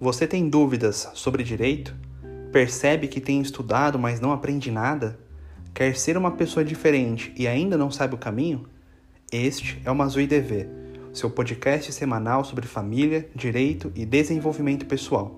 Você tem dúvidas sobre direito? Percebe que tem estudado, mas não aprende nada? Quer ser uma pessoa diferente e ainda não sabe o caminho? Este é o Mazui DV, seu podcast semanal sobre família, direito e desenvolvimento pessoal.